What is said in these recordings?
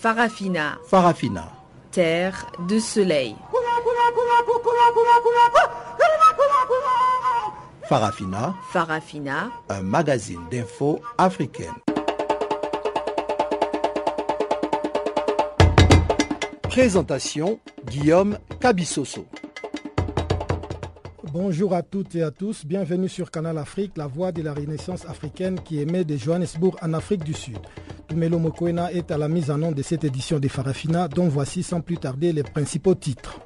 Farafina. Farafina. Terre de soleil. Farafina. Farafina. Un magazine d'infos africaine. Présentation Guillaume Cabissoso. Bonjour à toutes et à tous, bienvenue sur Canal Afrique, la voix de la Renaissance africaine qui émet de Johannesburg en Afrique du Sud. Tumelo Mokoena est à la mise en nom de cette édition de Farafina, dont voici sans plus tarder les principaux titres.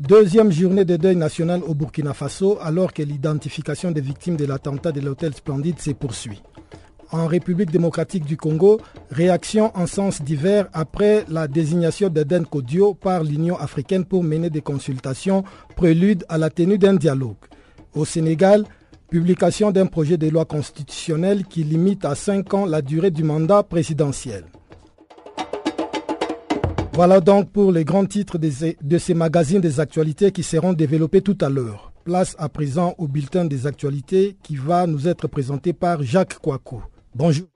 Deuxième journée de deuil national au Burkina Faso, alors que l'identification des victimes de l'attentat de l'hôtel Splendide se poursuit. En République démocratique du Congo, réaction en sens divers après la désignation d'Eden Kodio par l'Union africaine pour mener des consultations prélude à la tenue d'un dialogue. Au Sénégal, publication d'un projet de loi constitutionnelle qui limite à 5 ans la durée du mandat présidentiel. Voilà donc pour les grands titres de ces magazines des actualités qui seront développés tout à l'heure. Place à présent au bulletin des actualités qui va nous être présenté par Jacques Kouakou. Bonjour.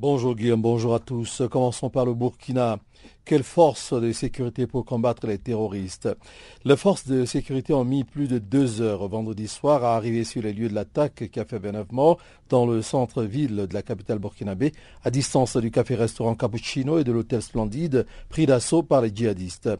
Bonjour Guillaume, bonjour à tous. Commençons par le Burkina. Quelle force de sécurité pour combattre les terroristes? Les forces de sécurité ont mis plus de deux heures vendredi soir à arriver sur les lieux de l'attaque qui a fait 29 morts dans le centre-ville de la capitale burkinabé, à distance du café-restaurant Cappuccino et de l'hôtel Splendide, pris d'assaut par les djihadistes.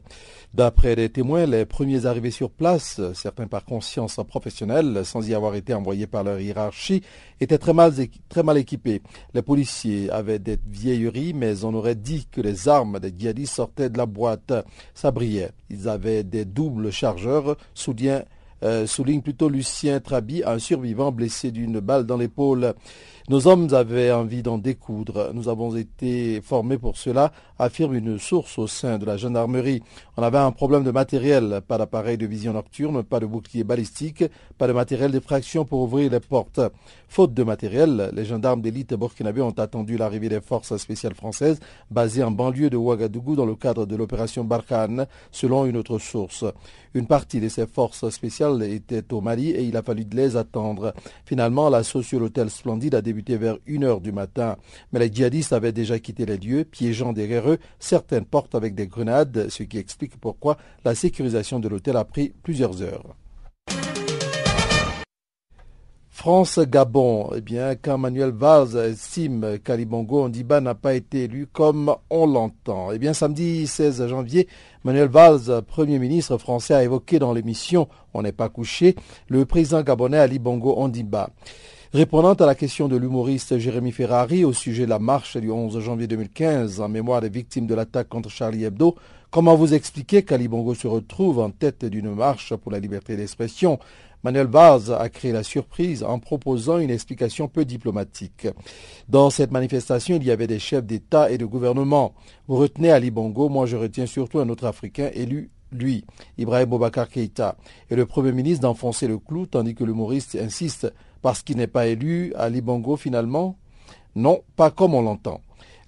D'après les témoins, les premiers arrivés sur place, certains par conscience professionnelle, sans y avoir été envoyés par leur hiérarchie, étaient très mal, équipés. Les policiers avaient des vieilleries, mais on aurait dit que les armes des djihadistes sortaient de la boîte. Ça brillait. Ils avaient des doubles chargeurs, euh, souligne plutôt Lucien Trabi, un survivant blessé d'une balle dans l'épaule. Nos hommes avaient envie d'en découdre. Nous avons été formés pour cela, affirme une source au sein de la gendarmerie. On avait un problème de matériel, pas d'appareil de vision nocturne, pas de bouclier balistique, pas de matériel d'effraction pour ouvrir les portes. Faute de matériel, les gendarmes d'élite burkinabé ont attendu l'arrivée des forces spéciales françaises basées en banlieue de Ouagadougou dans le cadre de l'opération Barkhane, selon une autre source. Une partie de ces forces spéciales était au Mali et il a fallu les attendre. Finalement, la sur l'hôtel Splendide a débuté vers 1 heure du matin. Mais les djihadistes avaient déjà quitté les lieux, piégeant derrière eux certaines portes avec des grenades, ce qui explique pourquoi la sécurisation de l'hôtel a pris plusieurs heures. France-Gabon, eh bien, quand Manuel Valls estime qu'Alibongo Ondiba n'a pas été élu comme on l'entend. Eh bien, samedi 16 janvier, Manuel Valls, Premier ministre français, a évoqué dans l'émission On n'est pas couché le président gabonais Ali Bongo Ondiba. Répondant à la question de l'humoriste Jérémy Ferrari au sujet de la marche du 11 janvier 2015 en mémoire des victimes de l'attaque contre Charlie Hebdo, comment vous expliquer qu'Ali Bongo se retrouve en tête d'une marche pour la liberté d'expression? Manuel Valls a créé la surprise en proposant une explication peu diplomatique. Dans cette manifestation, il y avait des chefs d'État et de gouvernement. Vous retenez Ali Bongo, moi je retiens surtout un autre Africain élu lui, Ibrahim Boubacar Keïta, et le Premier ministre d'enfoncer le clou tandis que l'humoriste insiste parce qu'il n'est pas élu Ali Bongo finalement? Non, pas comme on l'entend.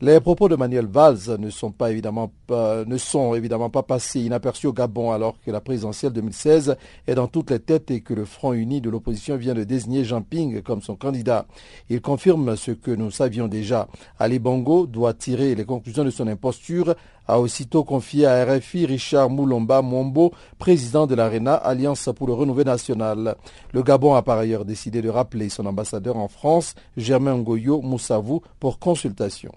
Les propos de Manuel Valls ne sont, évidemment pas passés inaperçus au Gabon alors que la présidentielle 2016 est dans toutes les têtes et que le Front uni de l'opposition vient de désigner Jean Ping comme son candidat. Il confirme ce que nous savions déjà. Ali Bongo doit tirer les conclusions de son imposture, a aussitôt confié à RFI Richard Moulomba Mombo, président de l'ARENA, Alliance pour le Renouveau National. Le Gabon a par ailleurs décidé de rappeler son ambassadeur en France, Germain Ngoyo Moussavou, pour consultation.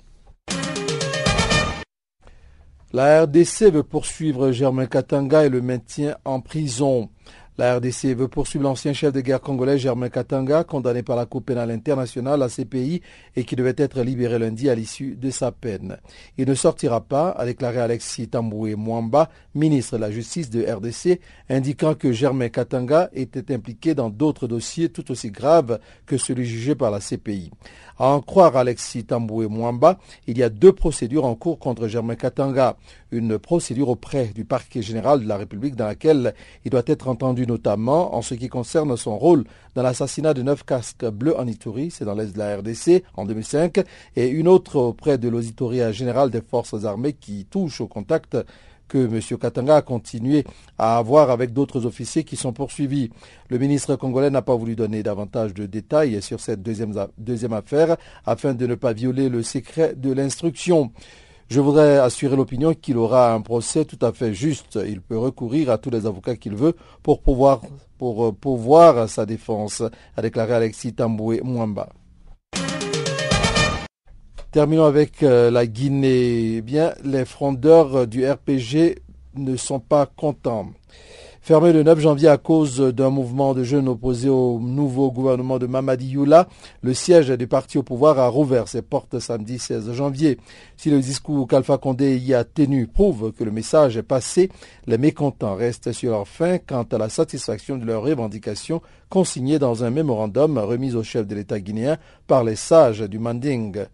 La RDC veut poursuivre Germain Katanga et le maintien en prison. La RDC veut poursuivre l'ancien chef de guerre congolais Germain Katanga, condamné par la Cour pénale internationale à CPI et qui devait être libéré lundi à l'issue de sa peine. Il ne sortira pas, a déclaré Alexis Tamboué Mwamba, ministre de la Justice de RDC, indiquant que Germain Katanga était impliqué dans d'autres dossiers tout aussi graves que celui jugé par la CPI. À en croire Alexis Tamboué Mwamba, il y a deux procédures en cours contre Germain Katanga. Une procédure auprès du parquet général de la République dans laquelle il doit être entendu notamment en ce qui concerne son rôle dans l'assassinat de neuf casques bleus en Ituri, c'est dans l'est de la RDC en 2005, et une autre auprès de l'auditoria général des forces armées qui touche au contact que M. Katanga a continué à avoir avec d'autres officiers qui sont poursuivis. Le ministre congolais n'a pas voulu donner davantage de détails sur cette deuxième, affaire afin de ne pas violer le secret de l'instruction. Je voudrais assurer l'opinion qu'il aura un procès tout à fait juste. Il peut recourir à tous les avocats qu'il veut pour pouvoir, pour pouvoir sa défense, a déclaré Alexis Tamboué Mwamba. Terminons avec euh, la Guinée. Eh bien, les frondeurs du RPG ne sont pas contents. Fermé le 9 janvier à cause d'un mouvement de jeunes opposés au nouveau gouvernement de Mamadi Youla, le siège du parti au pouvoir a rouvert ses portes samedi 16 janvier. Si le discours qu'Alpha Condé y a tenu prouve que le message est passé, les mécontents restent sur leur fin quant à la satisfaction de leurs revendications consignées dans un mémorandum remis au chef de l'État guinéen par les sages du Manding.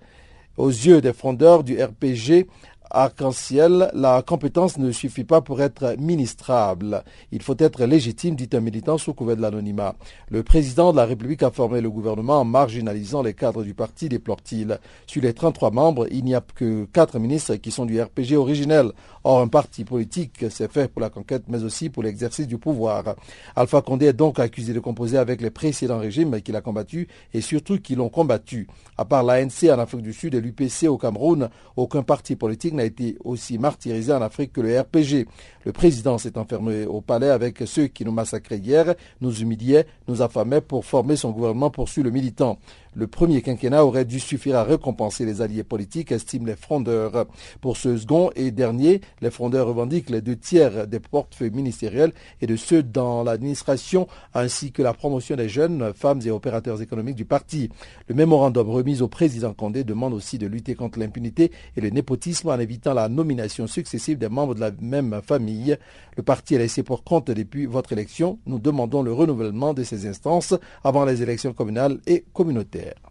Aux yeux des fondeurs du RPG, arc-en-ciel, la compétence ne suffit pas pour être ministrable. Il faut être légitime, dit un militant sous couvert de l'anonymat. Le président de la République a formé le gouvernement en marginalisant les cadres du parti, déplore-t-il. Sur les 33 membres, il n'y a que quatre ministres qui sont du RPG originel. Or, un parti politique, c'est fait pour la conquête, mais aussi pour l'exercice du pouvoir. Alpha Condé est donc accusé de composer avec les précédents régimes qu'il a combattus et surtout qui l'ont combattu. À part l'ANC en Afrique du Sud et l'UPC au Cameroun, aucun parti politique a été aussi martyrisé en Afrique que le RPG. Le président s'est enfermé au palais avec ceux qui nous massacraient hier, nous humiliaient, nous affamaient pour former son gouvernement, poursuit le militant. Le premier quinquennat aurait dû suffire à récompenser les alliés politiques, estiment les frondeurs. Pour ce second et dernier, les frondeurs revendiquent les deux tiers des portefeuilles ministériels et de ceux dans l'administration, ainsi que la promotion des jeunes, femmes et opérateurs économiques du parti. Le mémorandum remis au président Condé demande aussi de lutter contre l'impunité et le népotisme en évitant la nomination successive des membres de la même famille. Le parti est laissé pour compte depuis votre élection. Nous demandons le renouvellement de ces instances avant les élections communales et communautaires. that.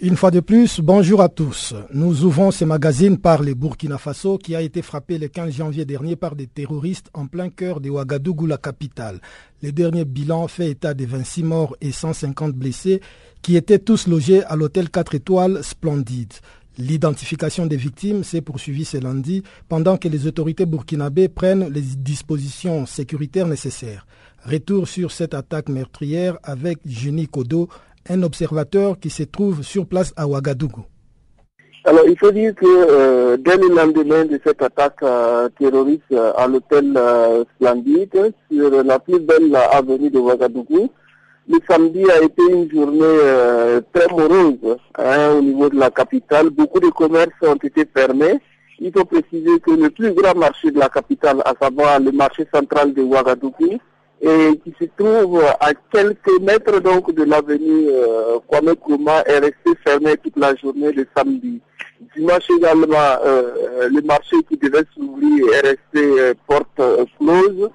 Une fois de plus, bonjour à tous. Nous ouvrons ce magazine par le Burkina Faso qui a été frappé le 15 janvier dernier par des terroristes en plein cœur de Ouagadougou, la capitale. Le dernier bilan fait état de 26 morts et 150 blessés qui étaient tous logés à l'hôtel 4 étoiles Splendide. L'identification des victimes s'est poursuivie ce lundi pendant que les autorités burkinabées prennent les dispositions sécuritaires nécessaires. Retour sur cette attaque meurtrière avec Jenny Kodo, un observateur qui se trouve sur place à Ouagadougou. Alors, il faut dire que euh, dès le lendemain de cette attaque euh, terroriste euh, à l'hôtel Splendide, sur la plus belle avenue de Ouagadougou, le samedi a été une journée très morose hein, au niveau de la capitale. Beaucoup de commerces ont été fermés. Il faut préciser que le plus grand marché de la capitale, à savoir le marché central de Ouagadougou, et qui se trouve à quelques mètres donc de l'avenue euh, Kwame Kouma est resté fermé toute la journée le samedi. Dimanche également, euh, le marché qui devait s'ouvrir est resté euh, porte euh, close.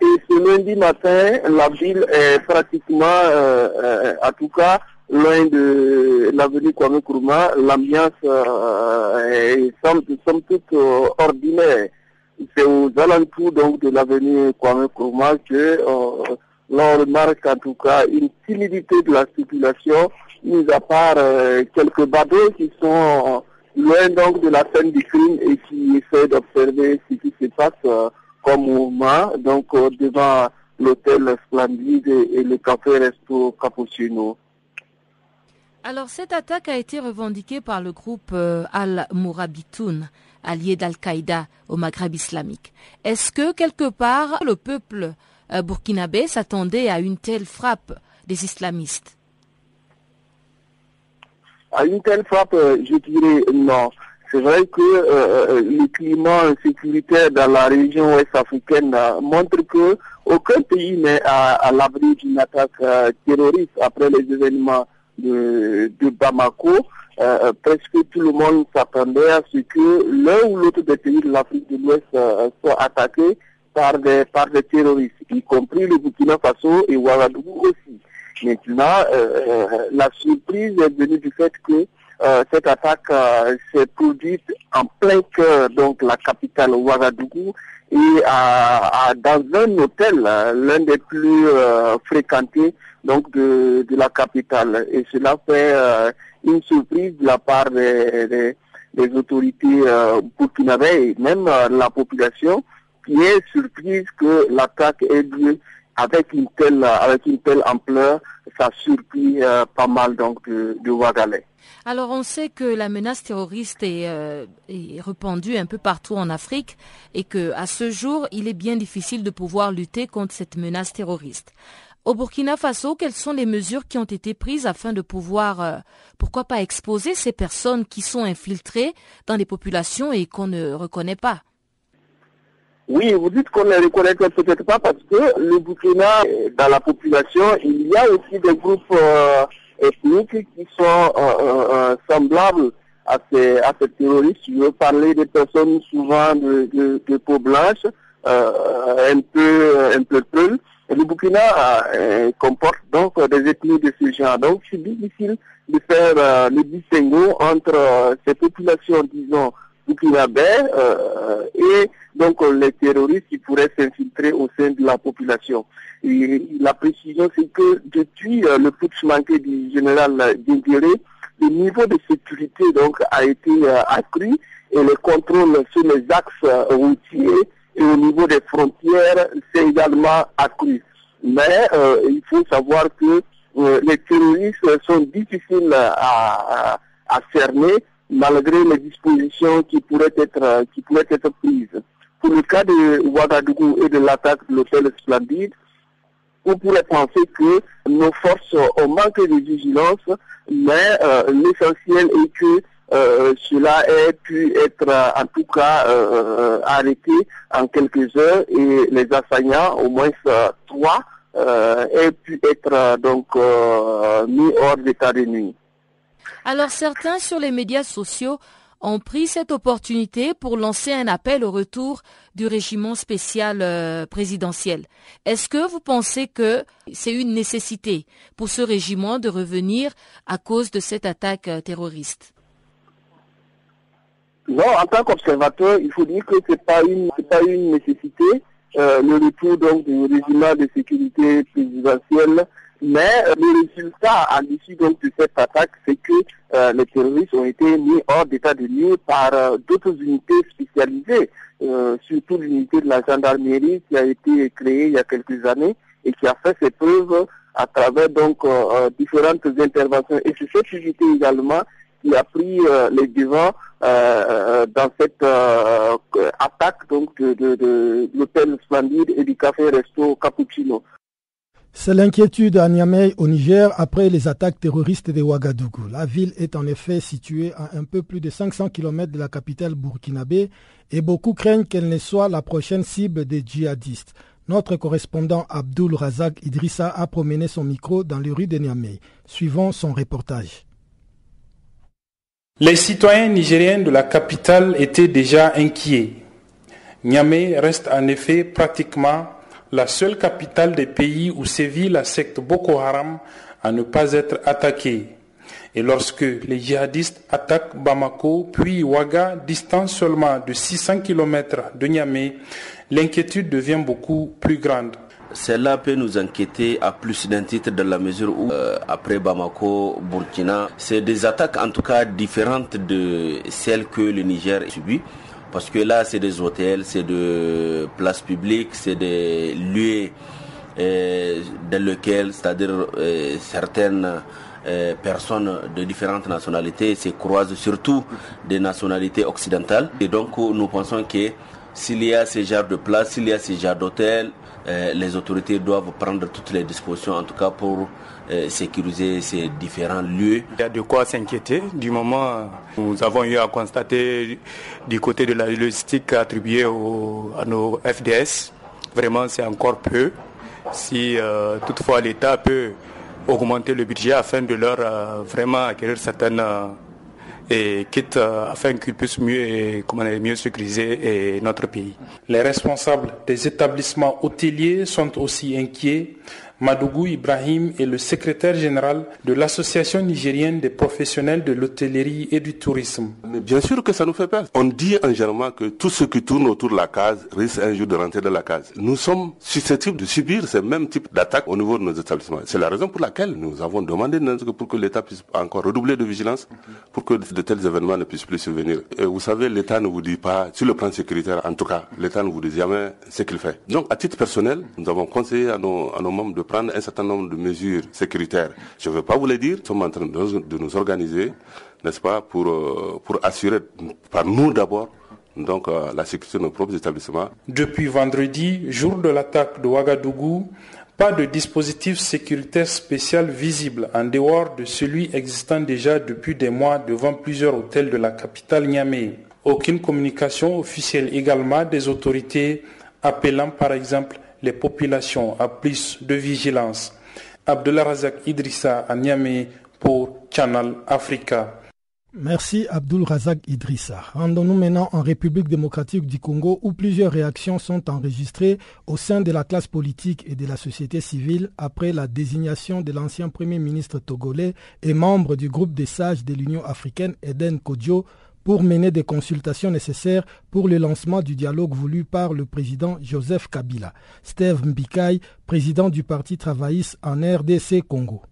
Et ce lundi matin, la ville est pratiquement, en tout cas, loin de l'avenue Kwame Kouma. L'ambiance est somme, somme toute ordinaire c'est aux alentours donc de l'avenue Kwame Nkrumah que euh, l'on remarque en tout cas une timidité de la circulation, mis à part euh, quelques bateaux qui sont loin donc de la scène du crime et qui essaient d'observer ce qui se passe euh, comme mouvement, donc devant l'hôtel Splendide et, le café Resto Cappuccino. Alors cette attaque a été revendiquée par le groupe euh, Al-Mourabitoun, allié d'Al-Qaïda au Maghreb islamique. Est-ce que quelque part le peuple euh, burkinabé s'attendait à une telle frappe des islamistes? À une telle frappe, euh, je dirais non. C'est vrai que le climat sécuritaire dans la région ouest africaine montre que aucun pays n'est à l'abri d'une attaque terroriste après les événements de, Bamako, euh, presque tout le monde s'attendait à ce que l'un ou l'autre des pays de l'Afrique de l'Ouest euh, soit attaqué par des, par des terroristes, y compris le Burkina Faso et Ouagadougou aussi. Maintenant, euh, la surprise est venue du fait que cette attaque s'est produite en plein cœur, donc la capitale Ouagadougou, et à, dans un hôtel, l'un des plus fréquentés donc de, de, la capitale. Et cela fait euh, une surprise de la part des, des, autorités euh, burkinabées et même euh, la population qui est surprise que l'attaque ait lieu avec une telle ampleur. Ça surpris euh, pas mal de. Alors on sait que la menace terroriste est, est, répandue un peu partout en Afrique et que à ce jour, il est bien difficile de pouvoir lutter contre cette menace terroriste. Au Burkina Faso, quelles sont les mesures qui ont été prises afin de pouvoir, euh, pourquoi pas, exposer ces personnes qui sont infiltrées dans les populations et qu'on ne reconnaît pas? Oui, vous dites qu'on ne les reconnaît peut-être pas parce que le Burkina, dans la population, il y a aussi des groupes euh, ethniques qui sont euh, semblables à ces, à ces terroristes. Je veux parler des personnes souvent de, de, peau blanche, un peu un peu peu le Burkina euh, comporte donc des ethnies de ce genre. Donc c'est difficile de faire euh, le distinguo entre euh, ces populations, disons, burkinabé et donc les terroristes qui pourraient s'infiltrer au sein de la population. La précision, c'est que depuis le putsch manqué du général Dingéré, le niveau de sécurité donc a été accru et le contrôle sur les axes routiers et au niveau des frontières, c'est également accru. Mais euh, il faut savoir que euh, les terroristes sont difficiles à, à, cerner malgré les dispositions qui pourraient être qui pourraient être prises. Pour le cas de Ouagadougou et de l'attaque de l'hôtel Splendide, on pourrait penser que nos forces ont manqué de vigilance, mais euh, l'essentiel est que euh, cela ait pu être en tout cas euh, arrêté en quelques heures et les assaillants, au moins trois, aient pu être donc mis hors d'état de nuit. Alors certains sur les médias sociaux ont pris cette opportunité pour lancer un appel au retour du régiment spécial présidentiel. Est-ce que vous pensez que c'est une nécessité pour ce régiment de revenir à cause de cette attaque terroriste? Non, en tant qu'observateur, il faut dire que ce n'est pas, une, pas une nécessité, euh, le retour donc du régime de sécurité présidentielle, mais euh, le résultat à l'issue donc de cette attaque, c'est que euh, les terroristes ont été mis hors d'état de nuit par d'autres unités spécialisées, surtout l'unité de la gendarmerie qui a été créée il y a quelques années et qui a fait ses preuves à travers donc différentes interventions. Et c'est cette unité également qui a pris les devants euh, dans cette euh, attaque donc de, l'hôtel Splendide et du café Resto Cappuccino. C'est l'inquiétude à Niamey au Niger après les attaques terroristes de Ouagadougou. La ville est en effet située à un peu plus de 500 km de la capitale burkinabé et beaucoup craignent qu'elle ne soit la prochaine cible des djihadistes. Notre correspondant Abdul Razak Idrissa a promené son micro dans les rues de Niamey. Suivons son reportage. Les citoyens nigériens de la capitale étaient déjà inquiets. Niamey reste en effet pratiquement la seule capitale des pays où sévit la secte Boko Haram à ne pas être attaquée. Et lorsque les djihadistes attaquent Bamako puis Ouaga, distance seulement de 600 km de Niamey, l'inquiétude devient beaucoup plus grande. Cela peut nous inquiéter à plus d'un titre dans la mesure où, euh, après Bamako, Burkina, c'est des attaques en tout cas différentes de celles que le Niger subit. Parce que là, c'est des hôtels, c'est des places publiques, c'est des lieux euh, dans lesquels, c'est-à-dire euh, certaines personnes de différentes nationalités se croisent, surtout des nationalités occidentales. Et donc nous pensons que s'il y a ce genre de place, s'il y a ce genre d'hôtel, les autorités doivent prendre toutes les dispositions, en tout cas pour euh, sécuriser ces différents lieux. Il y a de quoi s'inquiéter du moment où nous avons eu à constater du côté de la logistique attribuée à nos FDS. Vraiment, c'est encore peu. Si euh, toutefois l'État peut augmenter le budget afin de leur euh, vraiment acquérir certaines et quitte afin qu'ils puissent mieux, comment mieux sécuriser notre pays. Les responsables des établissements hôteliers sont aussi inquiets Madougou Ibrahim est le secrétaire général de l'Association nigérienne des professionnels de l'hôtellerie et du tourisme. bien sûr que ça nous fait peur. On dit en général que tout ce qui tourne autour de la case risque un jour de rentrer dans la case. Nous sommes susceptibles de subir ce même type d'attaque au niveau de nos établissements. C'est la raison pour laquelle nous avons demandé pour que l'État puisse encore redoubler de vigilance pour que de tels événements ne puissent plus survenir. Et vous savez, l'État ne vous dit pas, sur le plan sécuritaire en tout cas, l'État ne vous dit jamais ce qu'il fait. Donc à titre personnel, nous avons conseillé à nos, à nos membres de prendre un certain nombre de mesures sécuritaires. Je ne veux pas vous les dire, nous sommes en train de, nous organiser, n'est-ce pas, pour, euh, pour assurer par nous d'abord donc euh, la sécurité de nos propres établissements. Depuis vendredi, jour de l'attaque de Ouagadougou, pas de dispositif sécuritaire spécial visible en dehors de celui existant déjà depuis des mois devant plusieurs hôtels de la capitale Niamey. Aucune communication officielle également des autorités appelant par exemple les populations à plus de vigilance. Abdullah Razak Idrissa à Niamey pour Channel Africa. Merci Abdul Razak Idrissa. Rendons-nous maintenant en République démocratique du Congo où plusieurs réactions sont enregistrées au sein de la classe politique et de la société civile après la désignation de l'ancien Premier ministre togolais et membre du groupe des sages de l'Union africaine Eden Kodjo pour mener des consultations nécessaires pour le lancement du dialogue voulu par le président Joseph Kabila. Steve Mbikai, président du Parti travailliste en RDC Congo.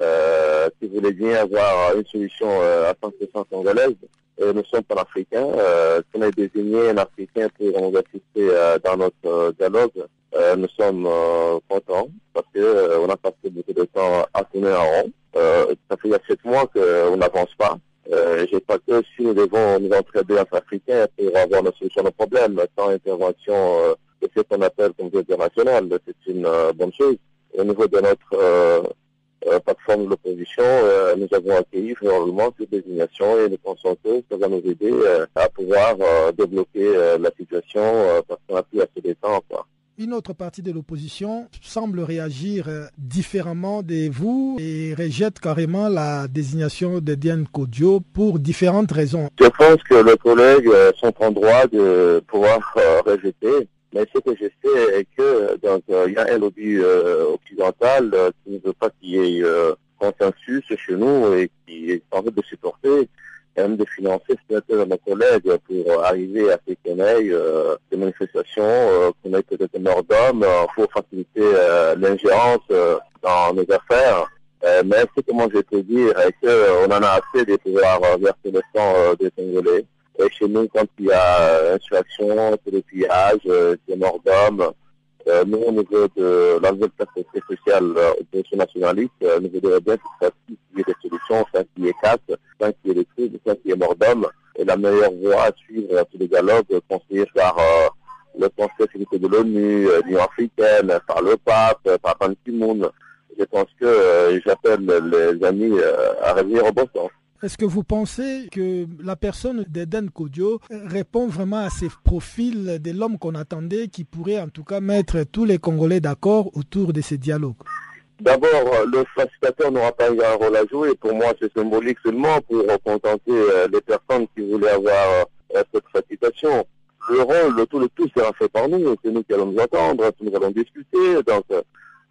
Euh, si vous voulez bien avoir une solution euh, à 100% congolaise, euh, nous sommes panafricains. Euh, si on a désigné un Africain pour nous assister dans notre dialogue, nous sommes contents parce qu'on a passé beaucoup de temps à tourner en rond. ça fait il y a sept mois qu'on n'avance pas. Euh, J'ai pas que si nous devons nous entraider entre Africains pour avoir une solution au problème, sans intervention euh, de ce qu'on appelle comme international, c'est une euh, bonne chose. Au niveau de notre euh, euh, plateforme de l'opposition, nous avons accueilli favorablement cette désignation et nous pensons que ça va nous aider à pouvoir débloquer la situation parce qu'on a plus assez de temps. Une autre partie de l'opposition semble réagir euh, différemment de vous et rejette carrément la désignation de Diane Kodio pour différentes raisons. Je pense que les collègues euh, sont en droit de pouvoir euh, rejeter. Mais ce que je sais est que il y a un lobby occidental qui ne veut pas qu'il y ait consensus chez nous et qui est en train de supporter même de financer certains de nos collègues pour arriver à ait euh, des manifestations, euh, qu'on ait peut-être des morts d'hommes euh, pour faciliter euh, l'ingérence dans nos affaires. mais ce que moi je peux dire qu'on en a assez de pouvoir verser le sang des Congolais. Et chez nous, quand il y a insurrection, c'est pillage, des morts d'hommes, euh, nous, au niveau de perspective sociale euh, de ce nationaliste, euh, nous voudrions bien qu'il y ait des solutions, qu'il y ait casse, qu'il y ait des trucs, sans qu'il y ait mort d'homme. Et la meilleure voie à suivre euh, tous les dialogues conseillés par le Conseil de de l'ONU, l'Union africaine, par le pape, par Ban Ki-moon. Je pense que j'appelle les amis à revenir au bon sens. Est-ce que vous pensez que la personne d'Eden Kodio répond vraiment à ces profils de l'homme qu'on attendait, qui pourrait en tout cas mettre tous les Congolais d'accord autour de ces dialogues? D'abord, le facilitateur n'aura pas un rôle à jouer. Pour moi, c'est symbolique seulement pour contenter euh, les personnes qui voulaient avoir euh, cette facilitation. Le rôle, le tout, le tout sera fait par nous. C'est nous qui allons nous entendre, nous allons discuter. Donc, euh,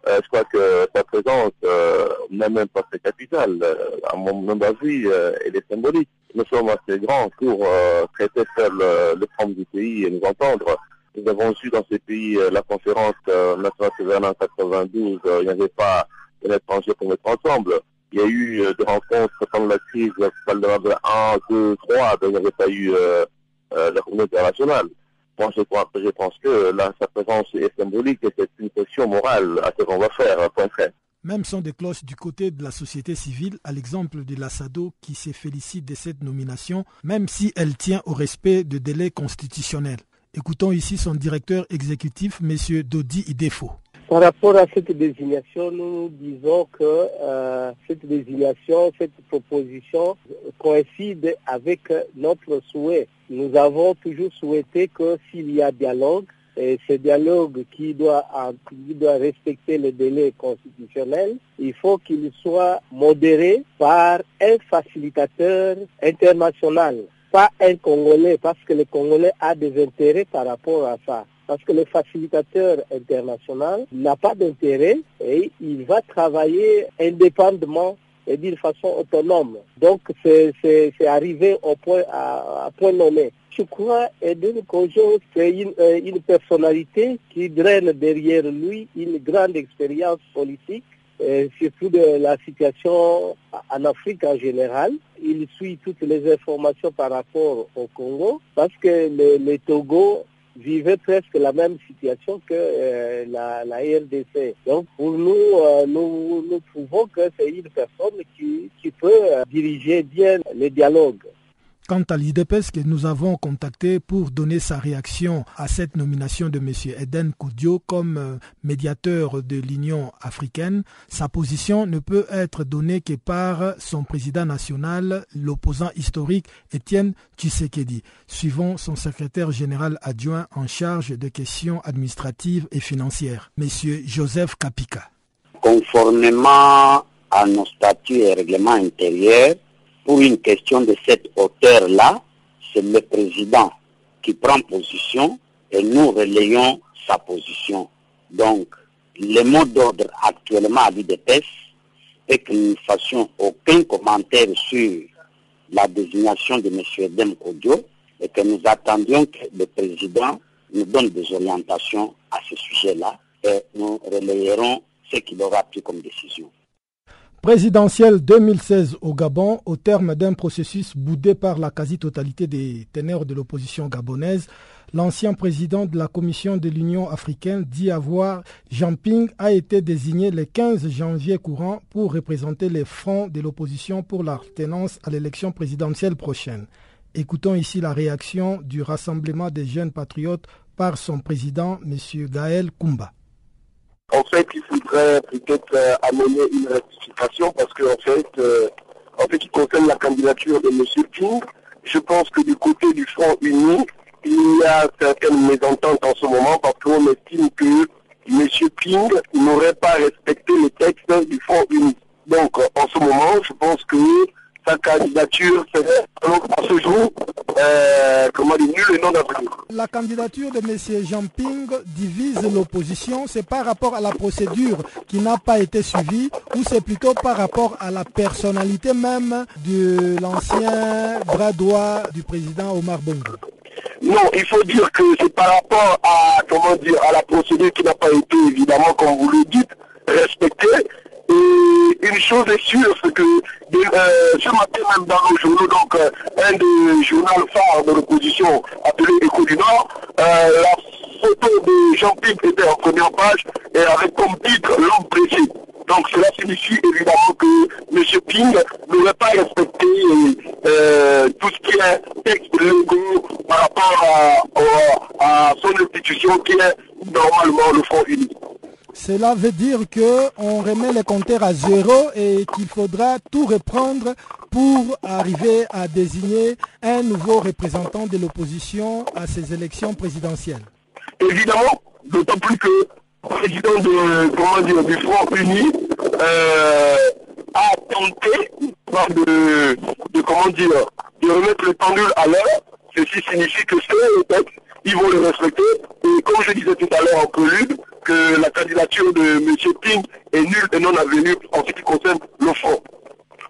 je crois que sa présence euh, n'a même pas fait capital. Euh, à mon avis, euh, elle est symbolique. Nous sommes assez grands pour traiter seul le problème du pays et nous entendre. Nous avons su dans ces pays la conférence nationale souveraine en 92. il n'y avait pas un étranger pour mettre ensemble. Il y a eu des rencontres pendant la crise, de 1, 2, 3, donc il n'y avait pas eu la communauté internationale. Je, pense que là, sa présence est symbolique et c'est une question morale à ce qu'on va faire, point Même son des cloches du côté de la société civile, à l'exemple de l'Assado qui se félicite de cette nomination, même si elle tient au respect de délais constitutionnels. Écoutons ici son directeur exécutif, M. Dodi Idefo. Par rapport à cette désignation, nous disons que euh, cette désignation, cette proposition coïncide avec notre souhait. Nous avons toujours souhaité que s'il y a dialogue, et ce dialogue qui doit, qui doit respecter les délais constitutionnels, il faut qu'il soit modéré par un facilitateur international, pas un Congolais, parce que le Congolais a des intérêts par rapport à ça parce que le facilitateur international n'a pas d'intérêt et il va travailler indépendamment et d'une façon autonome. Donc c'est arrivé au point, à, point nommé. Je crois Eden Kojo, c'est une, euh, une personnalité qui draine derrière lui une grande expérience politique euh, surtout de la situation en Afrique en général. Il suit toutes les informations par rapport au Congo parce que le Togo vivait presque la même situation que euh, la, RDC. Donc pour nous, euh, nous, nous trouvons que c'est une personne qui, qui peut euh, diriger bien le dialogue. Quant à l'IDPS que nous avons contacté pour donner sa réaction à cette nomination de M. Eden Koudio comme euh, médiateur de l'Union africaine, sa position ne peut être donnée que par son président national, l'opposant historique Étienne Tshisekedi, suivant son secrétaire général adjoint en charge de questions administratives et financières, M. Joseph Kapika. Conformément à nos statuts et règlements intérieurs, pour une question de cette hauteur-là, c'est le président qui prend position et nous relayons sa position. Donc, le mot d'ordre actuellement à l'IDPS est que nous ne fassions aucun commentaire sur la désignation de M. Edem Kodio et que nous attendions que le président nous donne des orientations à ce sujet-là et nous relayerons ce qu'il aura pris comme décision présidentielle 2016 au Gabon, au terme d'un processus boudé par la quasi-totalité des ténèbres de l'opposition gabonaise, l'ancien président de la Commission de l'Union africaine dit avoir Ping a été désigné le 15 janvier courant pour représenter les fronts de l'opposition pour la tenance à l'élection présidentielle prochaine. Écoutons ici la réaction du Rassemblement des jeunes patriotes par son président, M. Gaël Kumba. En fait, il faudrait peut-être euh, amener une rectification parce qu'en fait, euh, en fait, qui concerne la candidature de M. King, je pense que du côté du Front Uni, il y a certaines mésententes en ce moment parce qu'on estime que M. King n'aurait pas respecté le texte du Front Uni. Donc, en ce moment, je pense que sa candidature serait à ce jour, euh, comment dire, nul et non d'avenir. La candidature de M. Jean-Ping divise l'opposition, c'est par rapport à la procédure qui n'a pas été suivie ou c'est plutôt par rapport à la personnalité même de l'ancien bras droit du président Omar Bongo non, il faut dire que c'est par rapport à comment dire à la procédure qui n'a pas été évidemment, comme vous le dites, respectée. Et une chose est sûre, c'est que euh, ce matin même dans nos journaux, donc euh, un des journaux phares de l'opposition appelé Écho du Nord, euh, la photo de Jean-Pierre était en première page et avec comme titre l'homme précis. Donc cela signifie évidemment que M. Ping n'aurait pas respecté tout ce qui est texte légaux par rapport à, son institution qui est normalement le Front Uni. Cela veut dire qu'on remet les compteurs à zéro et qu'il faudra tout reprendre pour arriver à désigner un nouveau représentant de l'opposition à ces élections présidentielles. Évidemment, d'autant plus que le président de, comment dire, du Front Uni euh, a tenté de, comment dire, de remettre le pendule à l'heure. Ceci signifie que c'est le texte, ils vont le respecter. Et comme je disais tout à l'heure en prélude, que la candidature de M. Ping est nulle et non avenue en ce qui concerne le fond.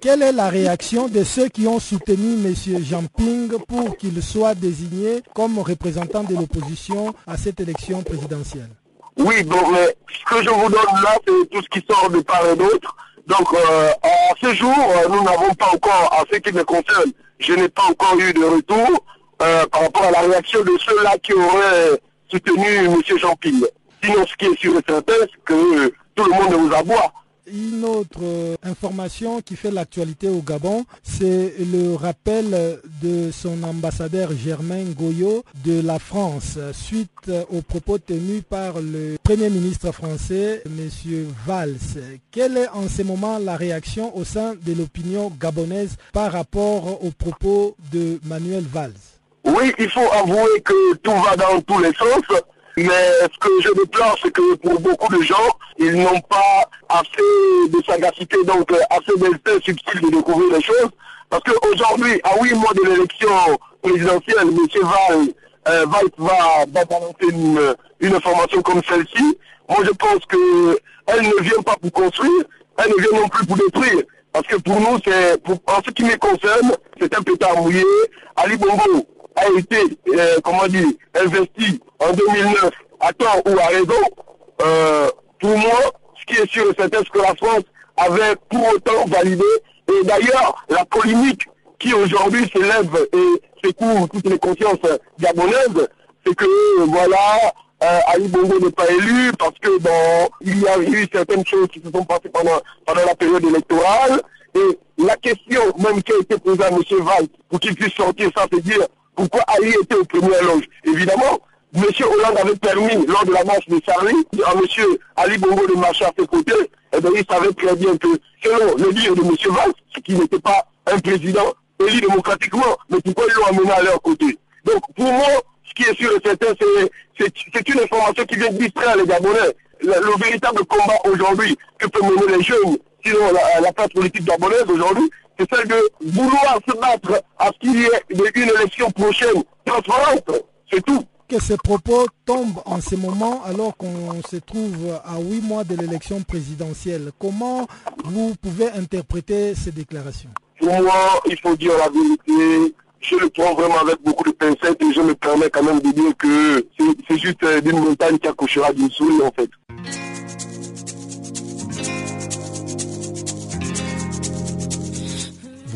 Quelle est la réaction de ceux qui ont soutenu M. Jean Ping pour qu'il soit désigné comme représentant de l'opposition à cette élection présidentielle? Oui, donc ce que je vous donne là, c'est tout ce qui sort de part et d'autre. Donc, euh, à ce jour, euh, nous n'avons pas encore, à ce qui me concerne, je n'ai pas encore eu de retour euh, par rapport à la réaction de ceux-là qui auraient soutenu M. Jean Ping. Sinon, ce qui est sûr et certain, c'est que tout le monde vous aboie. Une autre euh, information qui fait l'actualité au Gabon, c'est le rappel de son ambassadeur Germain Goyot de la France suite aux propos tenus par le Premier ministre français, M. Valls. Quelle est en ce moment la réaction au sein de l'opinion gabonaise par rapport aux propos de Manuel Valls? Oui, il faut avouer que tout va dans tous les sens. Mais ce que je déplore, c'est que pour beaucoup de gens, ils n'ont pas assez de sagacité, donc assez d'instinct subtil de découvrir les choses. Parce qu'aujourd'hui, à huit mois de l'élection présidentielle, M. Val, euh, va, balancer une, une information comme celle-ci. Moi, je pense qu'elle ne vient pas pour construire, elle ne vient non plus pour détruire. Parce que pour nous, c'est, en ce qui me concerne, c'est un pétard mouillé. Ali Bongo a été, euh, comment dire, investi en 2009 à tort ou à raison. Euh, pour moi, ce qui est sûr et certain, c'est que la France avait pour autant validé. Et d'ailleurs, la polémique qui aujourd'hui s'élève et secoue toutes les consciences gabonaises, c'est que, voilà, euh, Ali Bongo n'est pas élu parce que bon, il y a eu certaines choses qui se sont passées pendant, pendant la période électorale. Et la question même qui a été posée à M. Valls pour qu'il puisse sortir ça, c'est dire pourquoi Ali était au premier loge Évidemment, M. Hollande avait permis, lors de la marche de Charlie, à M. Ali Bongo de marcher à ses côtés. Et eh bien, il savait très bien que, selon le dire de M. Valls, qui n'était pas un président élu démocratiquement, mais pourquoi ils l'ont amené à leur côté Donc, pour moi, ce qui est sûr et certain, c'est une information qui vient distraire les Gabonais. Le, véritable combat aujourd'hui que peuvent mener les jeunes, sinon la, la politique gabonaise aujourd'hui, c'est celle de vouloir se battre à ce qu'il y ait une élection prochaine transparente. C'est tout. Que ces propos tombent en ce moment alors qu'on se trouve à huit mois de l'élection présidentielle. Comment vous pouvez interpréter ces déclarations? Pour moi, il faut dire la vérité. Je le prends vraiment avec beaucoup de pincettes et je me permets quand même de dire que c'est juste euh, d'une montagne qui accouchera d'une souris en fait.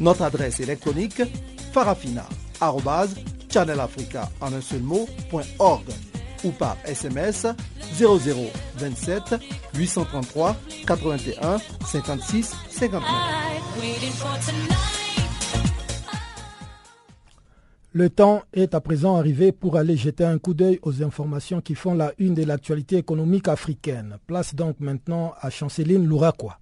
Notre adresse électronique farafina.channelafrica en un seul ou par SMS 0027 833 81 56 59. Le temps est à présent arrivé pour aller jeter un coup d'œil aux informations qui font la une de l'actualité économique africaine. Place donc maintenant à Chanceline Louraquois.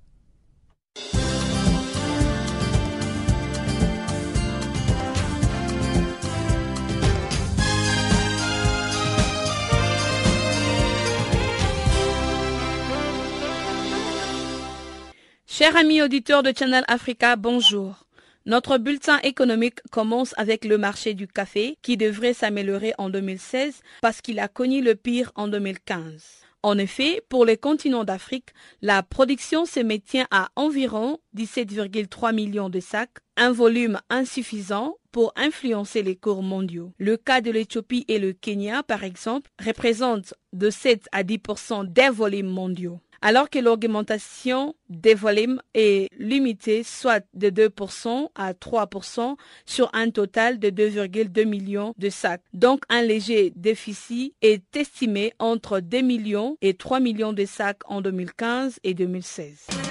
Chers amis auditeurs de Channel Africa, bonjour. Notre bulletin économique commence avec le marché du café qui devrait s'améliorer en 2016 parce qu'il a connu le pire en 2015. En effet, pour les continents d'Afrique, la production se maintient à environ 17,3 millions de sacs, un volume insuffisant pour influencer les cours mondiaux. Le cas de l'Éthiopie et le Kenya, par exemple, représente de 7 à 10% des volumes mondiaux alors que l'augmentation des volumes est limitée soit de 2% à 3% sur un total de 2,2 millions de sacs. Donc un léger déficit est estimé entre 2 millions et 3 millions de sacs en 2015 et 2016.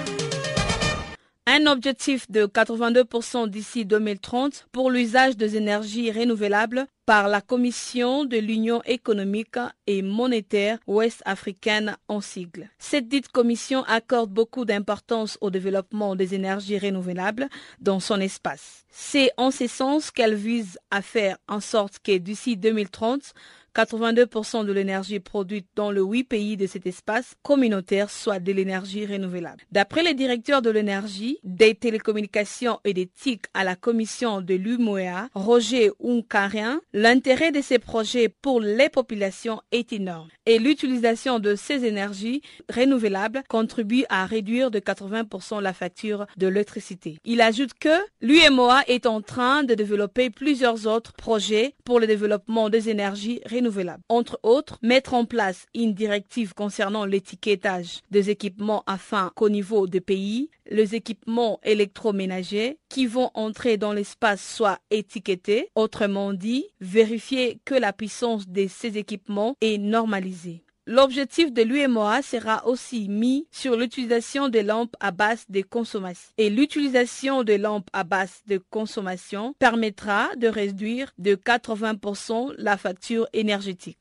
Un objectif de 82% d'ici 2030 pour l'usage des énergies renouvelables par la Commission de l'Union économique et monétaire ouest-africaine en sigle. Cette dite commission accorde beaucoup d'importance au développement des énergies renouvelables dans son espace. C'est en ce sens qu'elle vise à faire en sorte que d'ici 2030, 82% de l'énergie produite dans le huit pays de cet espace communautaire soit de l'énergie renouvelable. D'après les directeurs de l'énergie, des télécommunications et des TIC à la commission de l'UMOEA, Roger Unkarien, l'intérêt de ces projets pour les populations est énorme et l'utilisation de ces énergies renouvelables contribue à réduire de 80% la facture de l'électricité. Il ajoute que l'UMOA est en train de développer plusieurs autres projets pour le développement des énergies renouvelables. Entre autres, mettre en place une directive concernant l'étiquetage des équipements afin qu'au niveau des pays, les équipements électroménagers qui vont entrer dans l'espace soient étiquetés. Autrement dit, vérifier que la puissance de ces équipements est normalisée. L'objectif de l'UMOA sera aussi mis sur l'utilisation des lampes à base de consommation. Et l'utilisation des lampes à base de consommation permettra de réduire de 80% la facture énergétique.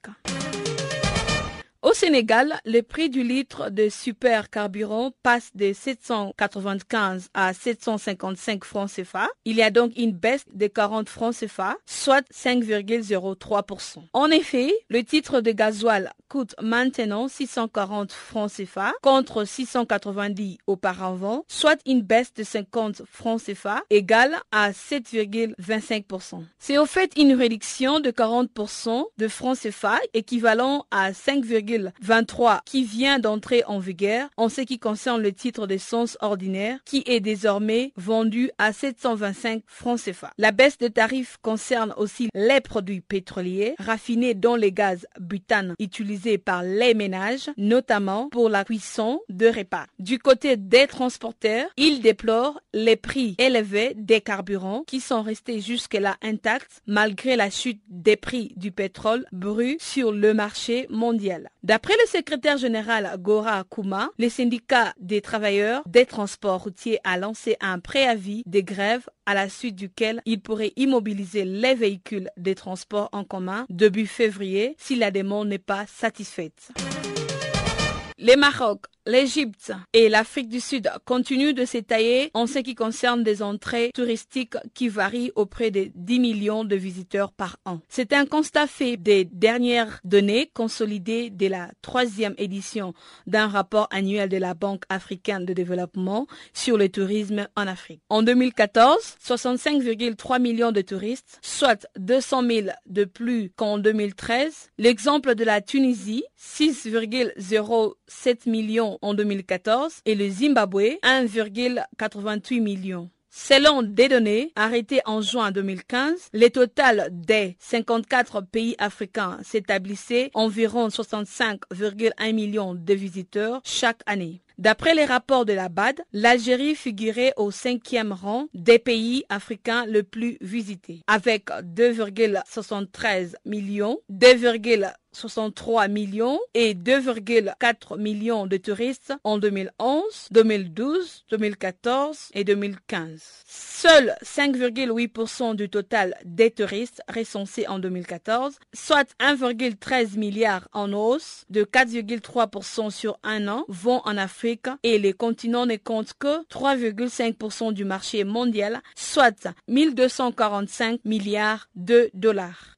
Sénégal, le prix du litre de super carburant passe de 795 à 755 francs CFA. Il y a donc une baisse de 40 francs CFA, soit 5,03%. En effet, le titre de gasoil coûte maintenant 640 francs CFA contre 690 auparavant, soit une baisse de 50 francs CFA égale à 7,25%. C'est au fait une réduction de 40% de francs CFA équivalent à 5, 23 qui vient d'entrer en vigueur en ce qui concerne le titre d'essence ordinaire qui est désormais vendu à 725 francs CFA. La baisse de tarifs concerne aussi les produits pétroliers raffinés dont les gaz butane utilisés par les ménages, notamment pour la cuisson de repas. Du côté des transporteurs, ils déplorent les prix élevés des carburants qui sont restés jusque-là intacts malgré la chute des prix du pétrole brut sur le marché mondial. D'après le secrétaire général Gora Kuma, le syndicat des travailleurs des transports routiers a lancé un préavis de grève à la suite duquel il pourrait immobiliser les véhicules des transports en commun début février si la demande n'est pas satisfaite. Les Maroc L'Égypte et l'Afrique du Sud continuent de s'étayer en ce qui concerne des entrées touristiques qui varient auprès de 10 millions de visiteurs par an. C'est un constat fait des dernières données consolidées de la troisième édition d'un rapport annuel de la Banque africaine de développement sur le tourisme en Afrique. En 2014, 65,3 millions de touristes, soit 200 000 de plus qu'en 2013. L'exemple de la Tunisie, 6,07 millions en 2014 et le Zimbabwe 1,88 millions. Selon des données arrêtées en juin 2015, le total des 54 pays africains s'établissait environ 65,1 millions de visiteurs chaque année. D'après les rapports de la BAD, l'Algérie figurait au cinquième rang des pays africains le plus visités, avec 2,73 millions, 2,63 millions et 2,4 millions de touristes en 2011, 2012, 2014 et 2015. Seuls 5,8% du total des touristes recensés en 2014, soit 1,13 milliard en hausse de 4,3% sur un an, vont en Afrique et les continents ne comptent que 3,5% du marché mondial, soit 1245 milliards de dollars.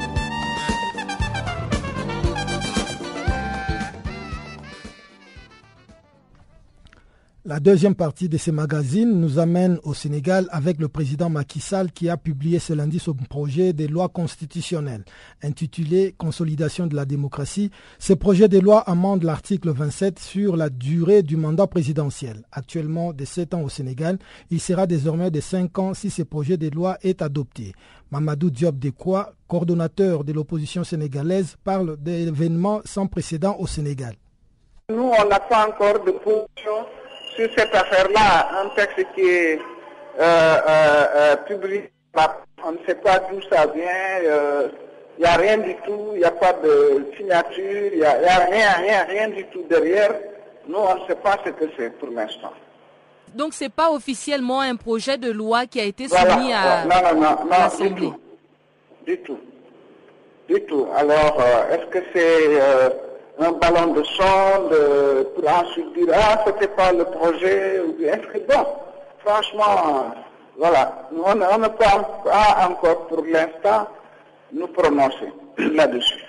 La deuxième partie de ce magazine nous amène au Sénégal avec le président Macky Sall qui a publié ce lundi son projet de loi constitutionnelle intitulé Consolidation de la démocratie. Ce projet de loi amende l'article 27 sur la durée du mandat présidentiel. Actuellement de 7 ans au Sénégal, il sera désormais de 5 ans si ce projet de loi est adopté. Mamadou Diop Dekwa, coordonnateur de l'opposition sénégalaise, parle d'événements sans précédent au Sénégal. Nous, on n'a pas encore de sur cette affaire-là. Un texte qui est euh, euh, euh publié, on ne sait pas d'où ça vient. Il n'y a rien du tout, il n'y a pas de signature, il n'y a, rien, rien, rien du tout derrière. Nous, on ne sait pas ce que c'est pour l'instant. Donc, ce n'est pas officiellement un projet de loi qui a été soumis à, l'Assemblée Du tout. Du tout. Alors, est-ce que c'est un ballon de sonde pour ensuite dire ah c'était pas le projet ou bien. Bon franchement voilà. On, ne peut pas encore pour l'instant. Nous prononcer là-dessus.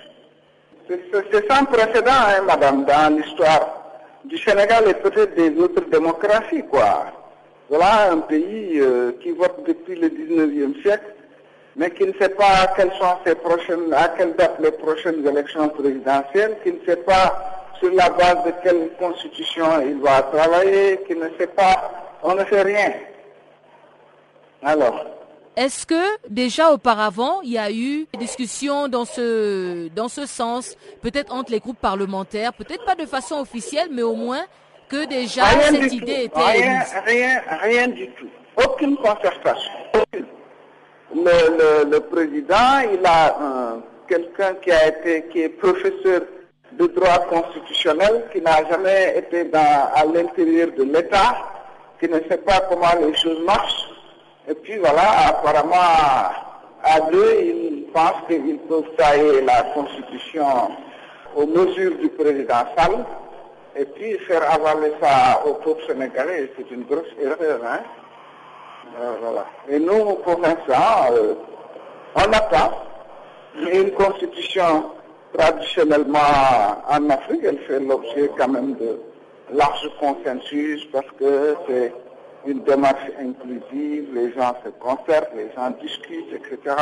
C'est sans précédent hein, madame dans l'histoire du Sénégal et peut-être des autres démocraties quoi. Voilà un pays euh, qui vote depuis le 19e siècle mais qui ne sait pas quelles sont ses prochaines, à quelle date les prochaines élections présidentielles, qui ne sait pas sur la base de quelle constitution il va travailler, qui ne sait pas, on ne sait rien. Alors. Est-ce que déjà auparavant, il y a eu des discussions dans ce, dans ce sens, peut-être entre les groupes parlementaires, peut-être pas de façon officielle, mais au moins que déjà cette idée était rien, rien, rien du tout. Aucune concertation. Aucune le, le, président, il a quelqu'un qui a été, qui est professeur de droit constitutionnel, qui n'a jamais été dans, à l'intérieur de l'État, qui ne sait pas comment les choses marchent. Et puis voilà, apparemment, à deux, ils pensent qu'ils peuvent tailler la Constitution aux mesures du président Sall et puis faire avaler ça au peuple sénégalais. C'est une grosse erreur. Hein? Euh, voilà. Et nous, pour l'instant, euh, on pas une constitution traditionnellement en Afrique, elle fait l'objet quand même de large consensus parce que c'est une démarche inclusive, les gens se concertent, les gens discutent, etc.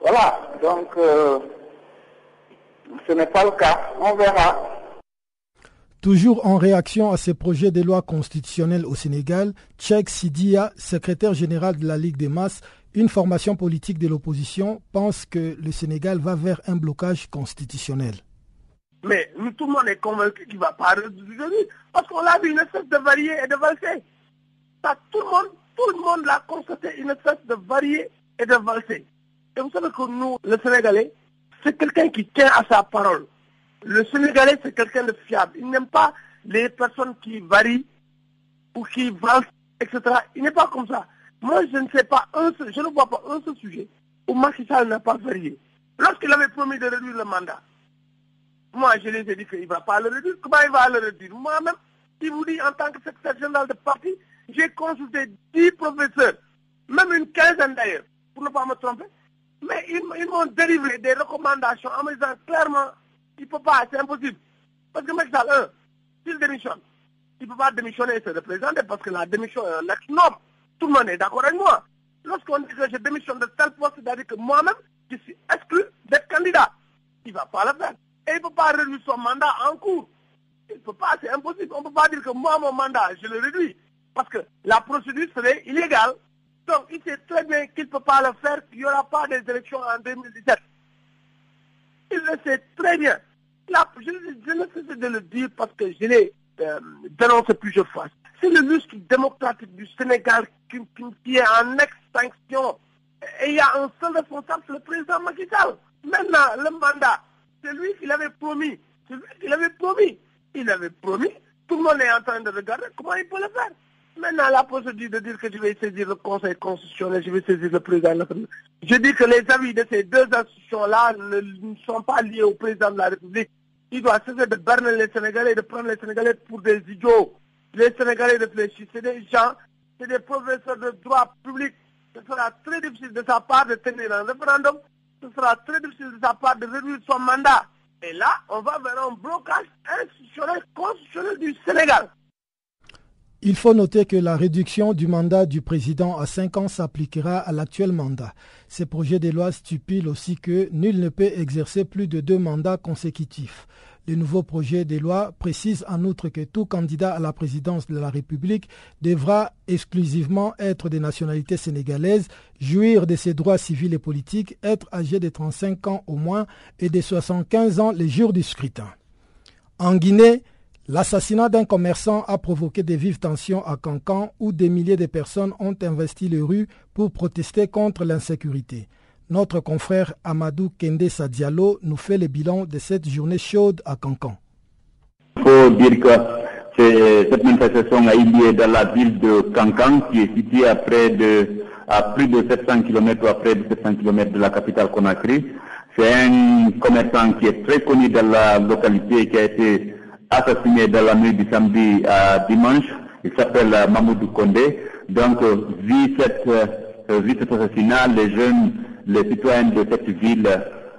Voilà, donc euh, ce n'est pas le cas, on verra. Toujours en réaction à ces projets de loi constitutionnels au Sénégal, Tchèque Sidia, secrétaire général de la Ligue des masses, une formation politique de l'opposition, pense que le Sénégal va vers un blocage constitutionnel. Mais tout le monde est convaincu qu'il ne va pas résoudre parce qu'on l'a vu une espèce de varier et de valser. tout le monde, tout le monde l'a constaté, une espèce de varier et de valser. Et vous savez que nous, le Sénégalais, c'est quelqu'un qui tient à sa parole. Le Sénégalais, c'est quelqu'un de fiable. Il n'aime pas les personnes qui varient ou qui valent, etc. Il n'est pas comme ça. Moi, je ne sais pas un seul, je ne vois pas un seul sujet où Macky Sall n'a pas varié. Lorsqu'il avait promis de réduire le mandat, moi, je les ai dit qu'il ne va pas le réduire. Comment il va le réduire? Moi-même, il vous dit, en tant que secrétaire général de parti, j'ai consulté 10 professeurs, même une quinzaine d'ailleurs, pour ne pas me tromper. Mais ils, ils m'ont délivré des recommandations en me disant clairement il ne peut pas, c'est impossible. Parce que Macky Sall, un, s'il démissionne, il ne peut pas démissionner et se représenter parce que la démission est un acte. Tout le monde est d'accord avec moi. Lorsqu'on dit que je démissionne de tel poste, c'est-à-dire que moi-même, je suis exclu d'être candidat. Il ne va pas le faire. Et il ne peut pas réduire son mandat en cours. Il ne peut pas, c'est impossible. On ne peut pas dire que moi, mon mandat, je le réduis. Parce que la procédure serait illégale. Donc, il sait très bien qu'il ne peut pas le faire, qu'il n'y aura pas des élections en 2017. Il le sait très bien. je, ne cesse de le dire parce que je l'ai euh, dénoncé plusieurs fois. C'est le muscle démocratique du Sénégal qui, est en extinction. Et il y a un seul responsable, le président Macky Sall. Maintenant, le mandat, c'est lui qui l'avait promis. C'est lui qui l'avait promis. Il avait promis. Tout le monde est en train de regarder comment il peut le faire. Maintenant, la procédure de dire que je vais saisir le Conseil constitutionnel, je vais saisir le président. Je dis que les avis de ces deux institutions-là ne, sont pas liés au président de la République. Il doit cesser de berner les Sénégalais de prendre les Sénégalais pour des idiots. Les Sénégalais réfléchissent. C'est des gens, c'est des professeurs de droit public. Ce sera très difficile de sa part de tenir un référendum. Ce sera très difficile de sa part de réduire son mandat. Et là, on va vers un blocage institutionnel constitutionnel du Sénégal. Il faut noter que la réduction du mandat du président à cinq ans s'appliquera à l'actuel mandat. Ces projets de loi stipulent aussi que nul ne peut exercer plus de deux mandats consécutifs. Le nouveau projet de loi précise en outre que tout candidat à la présidence de la République devra exclusivement être de nationalité sénégalaise, jouir de ses droits civils et politiques, être âgé de 35 ans au moins et de 75 ans les jours du scrutin. En Guinée, L'assassinat d'un commerçant a provoqué des vives tensions à Cancan où des milliers de personnes ont investi les rues pour protester contre l'insécurité. Notre confrère Amadou Kende Sadialo nous fait le bilan de cette journée chaude à Cancan. Il faut dire que cette manifestation a eu lieu dans la ville de Cancan qui est située à, de, à plus de 700 km à près de 700 km de la capitale Conakry. C'est un commerçant qui est très connu dans la localité qui a été assassiné dans la nuit du samedi à dimanche. Il s'appelle euh, Mamoudou Kondé. Donc, euh, vu, cette, euh, vu cet assassinat, les jeunes, les citoyens de cette ville,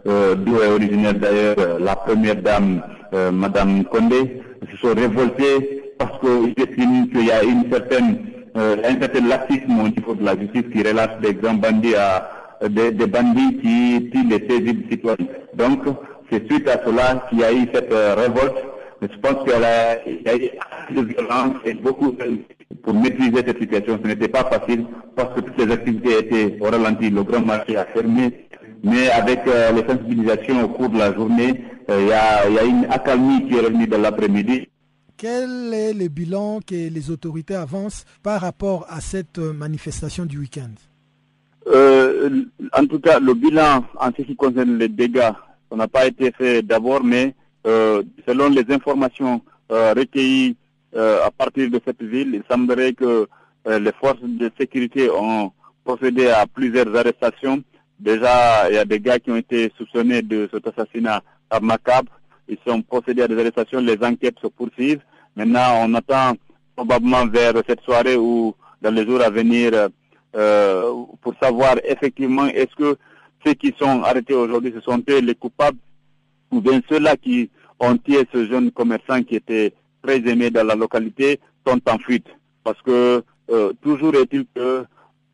d'où est originaire d'ailleurs la première dame, Madame Kondé, se sont révoltés parce qu'ils estiment qu'il y a une certaine, un certain laxisme au niveau de la justice qui relâche des grands bandits à des, bandits qui tuent les saisies citoyens. Donc, c'est suite à cela qu'il y a eu cette révolte je pense qu'il y a eu de violence et beaucoup pour maîtriser cette situation. Ce n'était pas facile parce que toutes les activités étaient au ralenti. Le grand marché a fermé. Mais avec euh, les sensibilisations au cours de la journée, euh, il, y a, il y, a, une accalmie qui est revenue dans l'après-midi. Quel est le bilan que les autorités avancent par rapport à cette manifestation du week-end? Euh, En tout cas, le bilan en ce qui concerne les dégâts, ça n'a pas été fait d'abord, mais euh, selon les informations euh, recueillies euh, à partir de cette ville, il semblerait que les forces de sécurité ont procédé à plusieurs arrestations. Déjà, il y a des gars qui ont été soupçonnés de cet assassinat à macabre. Ils sont procédés à des arrestations, les enquêtes se poursuivent. Maintenant, on attend probablement vers cette soirée ou dans les jours à venir pour savoir effectivement est-ce que ceux qui sont arrêtés aujourd'hui, ce sont eux les coupables ou bien ceux-là qui ont tué ce jeune commerçant qui était très aimé dans la localité sont en fuite. Parce que euh, toujours est-il que euh,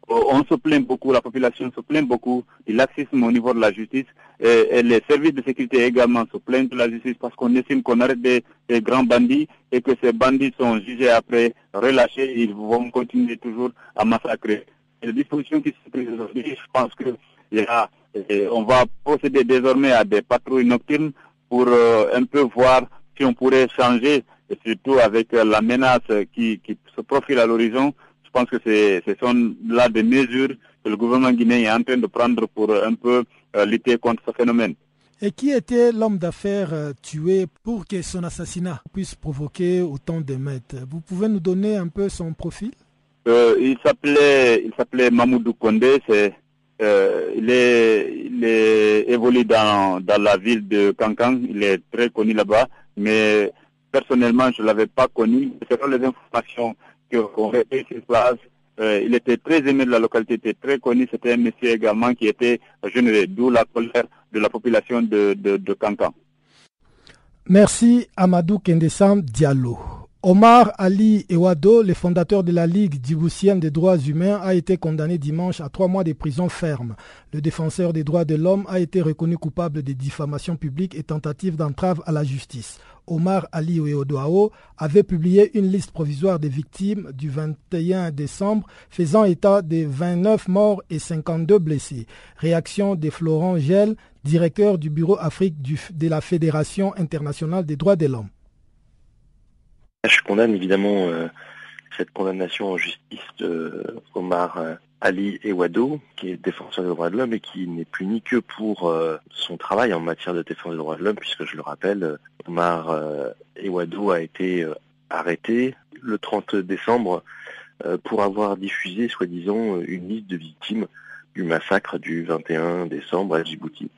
on se plaint beaucoup, la population se plaint beaucoup du laxisme au niveau de la justice et, les services de sécurité également se plaignent de la justice parce qu'on estime qu'on arrête des, grands bandits et que ces bandits sont jugés après, relâchés, ils vont continuer toujours à massacrer. les dispositions qui se prennent aujourd'hui, je pense que y a et on va procéder désormais à des patrouilles nocturnes pour euh, un peu voir si on pourrait changer, et surtout avec euh, la menace qui, se profile à l'horizon. Je pense que ce sont là des mesures que le gouvernement guinéen est en train de prendre pour un peu euh, lutter contre ce phénomène. Et qui était l'homme d'affaires tué pour que son assassinat puisse provoquer autant d'émeutes Vous pouvez nous donner un peu son profil? Il s'appelait il s'appelait Mamoudou Kondé, c'est euh, il, est, il est évolué dans, dans la ville de Cancan, il est très connu là-bas, mais personnellement, je ne l'avais pas connu. Selon les informations qu'on avait sur place, il était très aimé de la localité, était très connu. C'était un monsieur également qui était généré, d'où la colère de la population de, de, de Cancan. Merci Amadou Kendesam Diallo. Omar Ali Ewado, le fondateur de la Ligue djiboutienne des droits humains, a été condamné dimanche à trois mois de prison ferme. Le défenseur des droits de l'homme a été reconnu coupable de diffamation publique et tentative d'entrave à la justice. Omar Ali Ewadoao avait publié une liste provisoire des victimes du 21 décembre faisant état de 29 morts et 52 blessés. Réaction de Florent Gel, directeur du bureau Afrique de la Fédération internationale des droits de l'homme. Je condamne évidemment euh, cette condamnation en justice de Omar euh, Ali Ewado, qui est défenseur des droits de l'homme et qui n'est puni que pour euh, son travail en matière de défense des droits de l'homme, puisque je le rappelle, Omar Ewado a été arrêté le 30 décembre pour avoir diffusé, soi-disant, une liste de victimes du massacre du 21 décembre à Djibouti.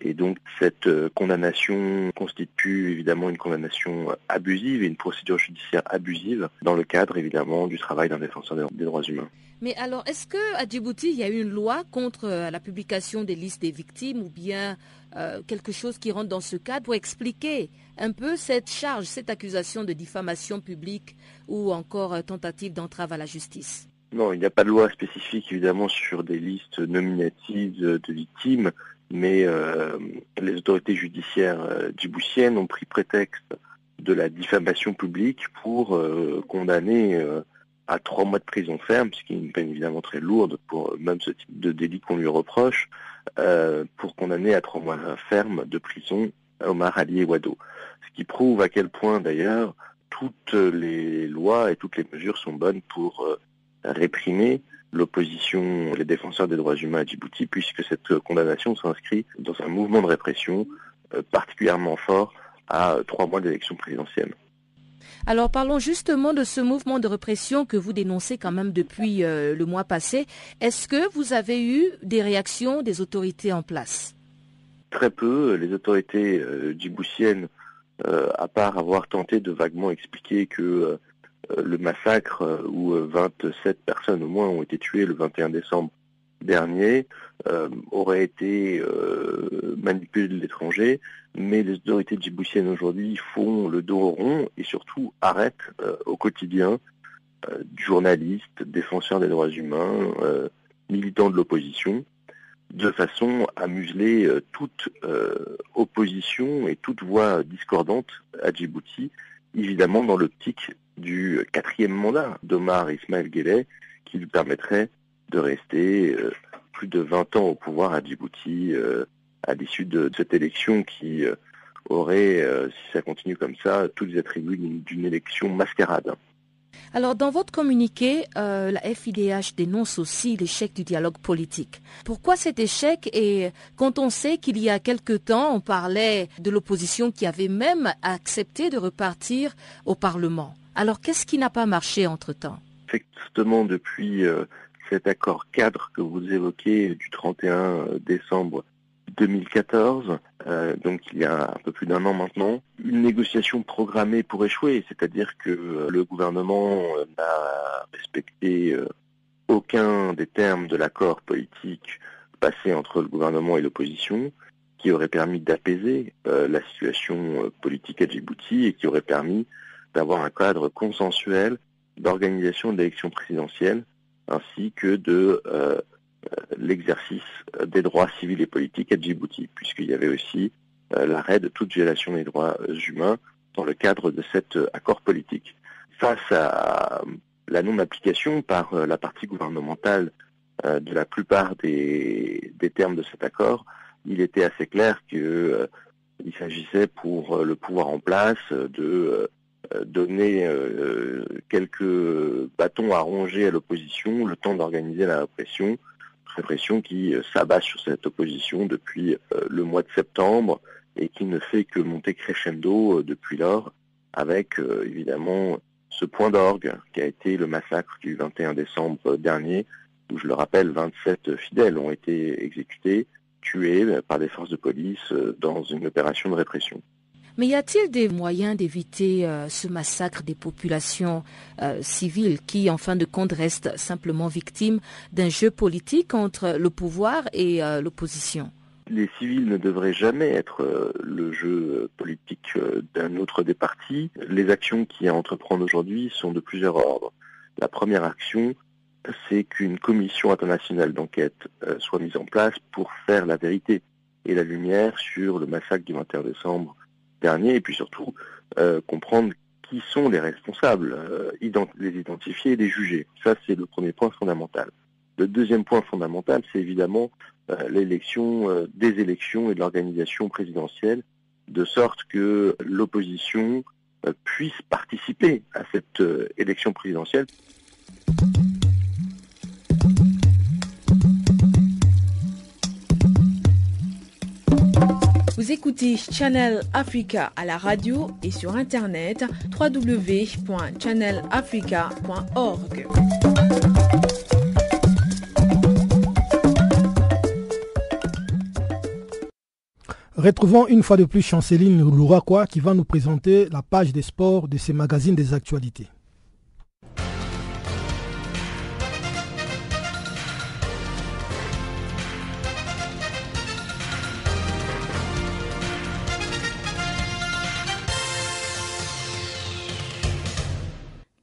Et donc cette euh, condamnation constitue évidemment une condamnation abusive et une procédure judiciaire abusive dans le cadre évidemment du travail d'un défenseur des droits humains. Mais alors, est-ce qu'à Djibouti, il y a une loi contre euh, la publication des listes des victimes ou bien euh, quelque chose qui rentre dans ce cadre pour expliquer un peu cette charge, cette accusation de diffamation publique ou encore tentative d'entrave à la justice? Non, il n'y a pas de loi spécifique évidemment sur des listes nominatives de victimes mais euh, les autorités judiciaires euh, djiboutiennes ont pris prétexte de la diffamation publique pour euh, condamner à trois mois de prison ferme, ce qui est une peine évidemment très lourde pour même ce type de délit qu'on lui reproche, pour condamner à trois mois ferme de prison Omar Ali Wado. Ce qui prouve à quel point d'ailleurs toutes les lois et toutes les mesures sont bonnes pour réprimer l'opposition, les défenseurs des droits humains à Djibouti, puisque cette condamnation s'inscrit dans un mouvement de répression particulièrement fort à trois mois d'élection présidentielle. Alors parlons justement de ce mouvement de répression que vous dénoncez quand même depuis euh, le mois passé. Est-ce que vous avez eu des réactions des autorités en place? Très peu. Les autorités euh, djiboutiennes, euh, à part avoir tenté de vaguement expliquer que le massacre où 27 personnes au moins ont été tuées le 21 décembre dernier euh, aurait été euh, manipulé de l'étranger, mais les autorités djiboutiennes aujourd'hui font le dos rond et surtout arrêtent euh, au quotidien journalistes, défenseurs des droits humains, militants de l'opposition, de façon à museler toute opposition et toute voix discordante à Djibouti, évidemment dans l'optique du quatrième mandat d'Omar Ismail Guelleh, qui lui permettrait de rester euh, plus de 20 ans au pouvoir à Djibouti euh, à l'issue de, cette élection qui euh, aurait, si ça continue comme ça, tous les attributs d'une élection mascarade. Alors, dans votre communiqué, la FIDH dénonce aussi l'échec du dialogue politique. Pourquoi cet échec? Et quand on sait qu'il y a quelque temps, on parlait de l'opposition qui avait même accepté de repartir au Parlement. Alors, qu'est-ce qui n'a pas marché entre-temps? Effectivement, depuis cet accord cadre que vous évoquez du 31 décembre 2014, euh, donc il y a un peu plus d'un an maintenant, une négociation programmée pour échouer, c'est-à-dire que euh, le gouvernement euh, n'a respecté aucun des termes de l'accord politique passé entre le gouvernement et l'opposition, qui aurait permis d'apaiser la situation politique à Djibouti et qui aurait permis d'avoir un cadre consensuel d'organisation d'élections présidentielles ainsi que de euh, euh, l'exercice des droits civils et politiques à Djibouti, puisqu'il y avait aussi euh, l'arrêt de toute violation des droits humains dans le cadre de cet accord politique. Face à la non-application par la partie gouvernementale de la plupart des, des, termes de cet accord, il était assez clair qu'il s'agissait pour le pouvoir en place de euh, donner euh, quelques bâtons à ronger à l'opposition, le temps d'organiser la répression, répression qui euh, s'abat sur cette opposition depuis le mois de septembre et qui ne fait que monter crescendo depuis lors, avec évidemment ce point d'orgue qui a été le massacre du 21 décembre dernier, où je le rappelle, 27 fidèles ont été exécutés, tués par des forces de police dans une opération de répression. Mais y a-t-il des moyens d'éviter euh, ce massacre des populations euh, civiles qui, en fin de compte, restent simplement victimes d'un jeu politique entre le pouvoir et euh, l'opposition? Les civils ne devraient jamais être le jeu politique d'un autre des partis. Les actions qui à entreprendre aujourd'hui sont de plusieurs ordres. La première action, c'est qu'une commission internationale d'enquête soit mise en place pour faire la vérité et la lumière sur le massacre du 21 décembre et puis surtout euh, comprendre qui sont les responsables, euh, les identifier et les juger. Ça, c'est le premier point fondamental. Le deuxième point fondamental, c'est évidemment euh, l'élection, des élections et de l'organisation présidentielle, de sorte que l'opposition puisse participer à cette élection présidentielle. Vous écoutez Channel Africa à la radio et sur internet www.channelafrica.org. Retrouvons une fois de plus Chanceline Louraquois qui va nous présenter la page des sports de ces magazines des actualités.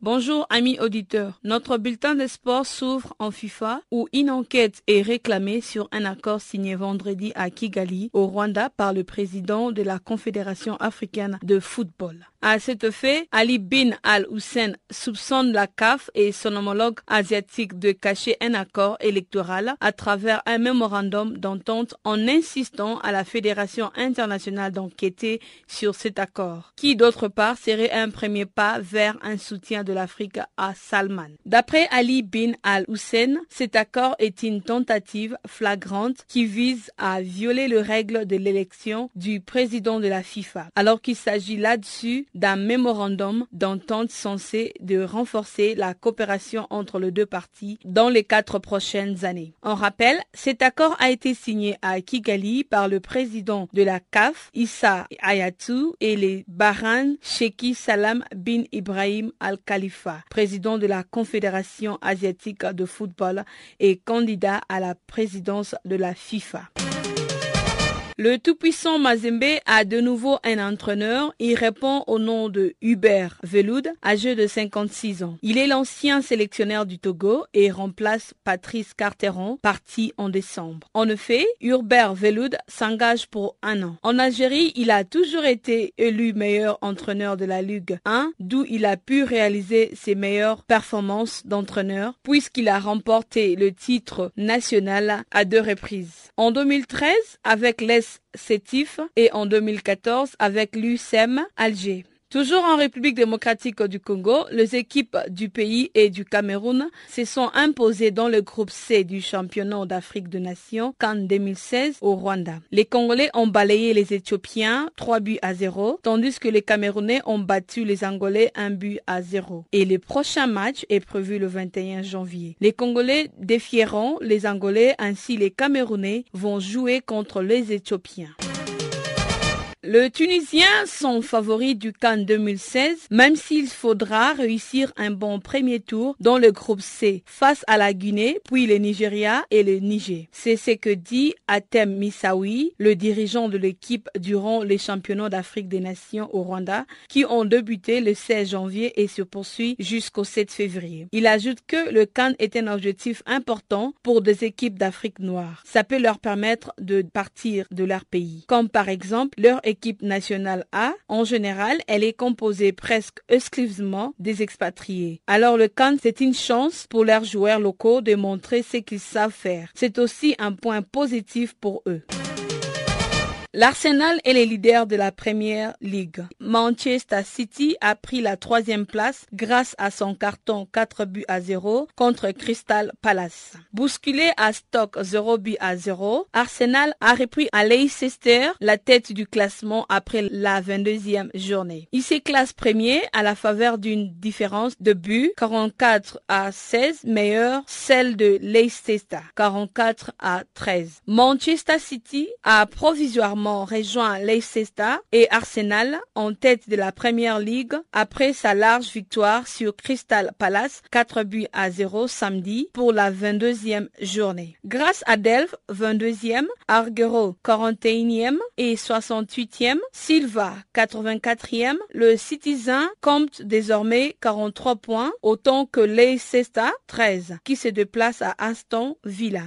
Bonjour amis auditeurs. Notre bulletin de sport s'ouvre en FIFA où une enquête est réclamée sur un accord signé vendredi à Kigali au Rwanda par le président de la Confédération africaine de football. À cet effet, Ali bin Al-Hussein soupçonne la CAF et son homologue asiatique de cacher un accord électoral à travers un mémorandum d'entente en insistant à la Fédération internationale d'enquêter sur cet accord, qui d'autre part serait un premier pas vers un soutien de l'Afrique à Salman. D'après Ali bin Al-Hussein, cet accord est une tentative flagrante qui vise à violer les règles de l'élection du président de la FIFA, alors qu'il s'agit là-dessus d'un mémorandum d'entente censé de renforcer la coopération entre les deux parties dans les quatre prochaines années. En rappel, cet accord a été signé à Kigali par le président de la CAF, Issa Ayatou, et les Bahrain, Sheikh Salam bin Ibrahim Al-Khalifa, président de la Confédération asiatique de football et candidat à la présidence de la FIFA. Le tout-puissant Mazembe a de nouveau un entraîneur. Il répond au nom de Hubert Veloud, âgé de 56 ans. Il est l'ancien sélectionneur du Togo et remplace Patrice Carteron, parti en décembre. En effet, Hubert Veloud s'engage pour un an. En Algérie, il a toujours été élu meilleur entraîneur de la Ligue 1, d'où il a pu réaliser ses meilleures performances d'entraîneur, puisqu'il a remporté le titre national à deux reprises. En 2013, avec les Sétif et en 2014 avec l'UCM Alger. Toujours en République démocratique du Congo, les équipes du pays et du Cameroun se sont imposées dans le groupe C du championnat d'Afrique de Nations Cannes 2016 au Rwanda. Les Congolais ont balayé les Éthiopiens 3 buts à 0, tandis que les Camerounais ont battu les Angolais 1 but à 0. Et le prochain match est prévu le 21 janvier. Les Congolais défieront les Angolais ainsi les Camerounais vont jouer contre les Éthiopiens. Le Tunisien son favori du Cannes 2016, même s'il faudra réussir un bon premier tour dans le groupe C face à la Guinée, puis le Nigeria et le Niger. C'est ce que dit Atem Missaoui, le dirigeant de l'équipe durant les championnats d'Afrique des Nations au Rwanda, qui ont débuté le 16 janvier et se poursuit jusqu'au 7 février. Il ajoute que le Cannes est un objectif important pour des équipes d'Afrique noire. Ça peut leur permettre de partir de leur pays, comme par exemple leur nationale A, en général, elle est composée presque exclusivement des expatriés. Alors le Cannes, c'est une chance pour leurs joueurs locaux de montrer ce qu'ils savent faire. C'est aussi un point positif pour eux. L'Arsenal est le leader de la première ligue. Manchester City a pris la troisième place grâce à son carton 4 buts à 0 contre Crystal Palace. Bousculé à Stock 0 buts à 0, Arsenal a repris à Leicester la tête du classement après la 22e journée. Il se classe premier à la faveur d'une différence de buts 44 à 16 meilleure celle de Leicester 44 à 13. Manchester City a provisoirement rejoint Leicester et Arsenal en tête de la Première Ligue après sa large victoire sur Crystal Palace 4 buts à 0 samedi pour la 22e journée. Grâce à Delve 22e, Arguero 41e et 68e, Silva 84e, le Citizen compte désormais 43 points autant que Leicester 13 qui se déplace à Aston Villa.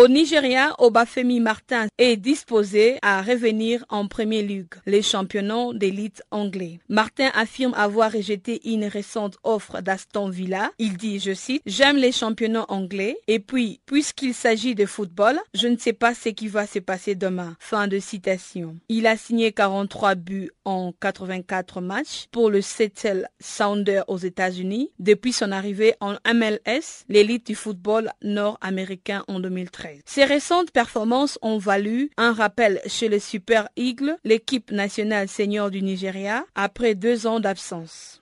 Au Nigeria, Obafemi Martin est disposé à revenir en Premier Ligue, les championnats d'élite anglais. Martin affirme avoir rejeté une récente offre d'Aston Villa. Il dit, je cite, J'aime les championnats anglais et puis, puisqu'il s'agit de football, je ne sais pas ce qui va se passer demain. Fin de citation. Il a signé 43 buts en 84 matchs pour le Seattle Sounder aux États-Unis depuis son arrivée en MLS, l'élite du football nord-américain en 2013. Ces récentes performances ont valu un rappel chez le Super Eagle, l'équipe nationale senior du Nigeria, après deux ans d'absence.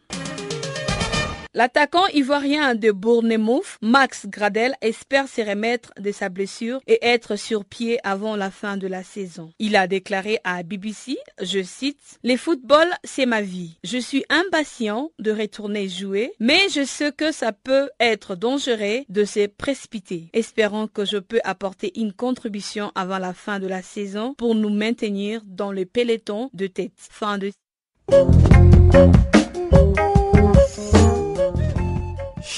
L'attaquant ivoirien de Bournemouth, Max Gradel, espère se remettre de sa blessure et être sur pied avant la fin de la saison. Il a déclaré à BBC, je cite, Les football, c'est ma vie. Je suis impatient de retourner jouer, mais je sais que ça peut être dangereux de se précipiter. Espérons que je peux apporter une contribution avant la fin de la saison pour nous maintenir dans le peloton de tête. Fin de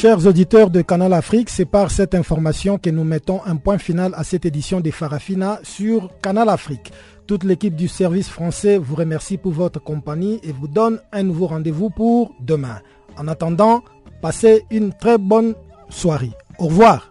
Chers auditeurs de Canal Afrique, c'est par cette information que nous mettons un point final à cette édition des Farafina sur Canal Afrique. Toute l'équipe du service français vous remercie pour votre compagnie et vous donne un nouveau rendez-vous pour demain. En attendant, passez une très bonne soirée. Au revoir.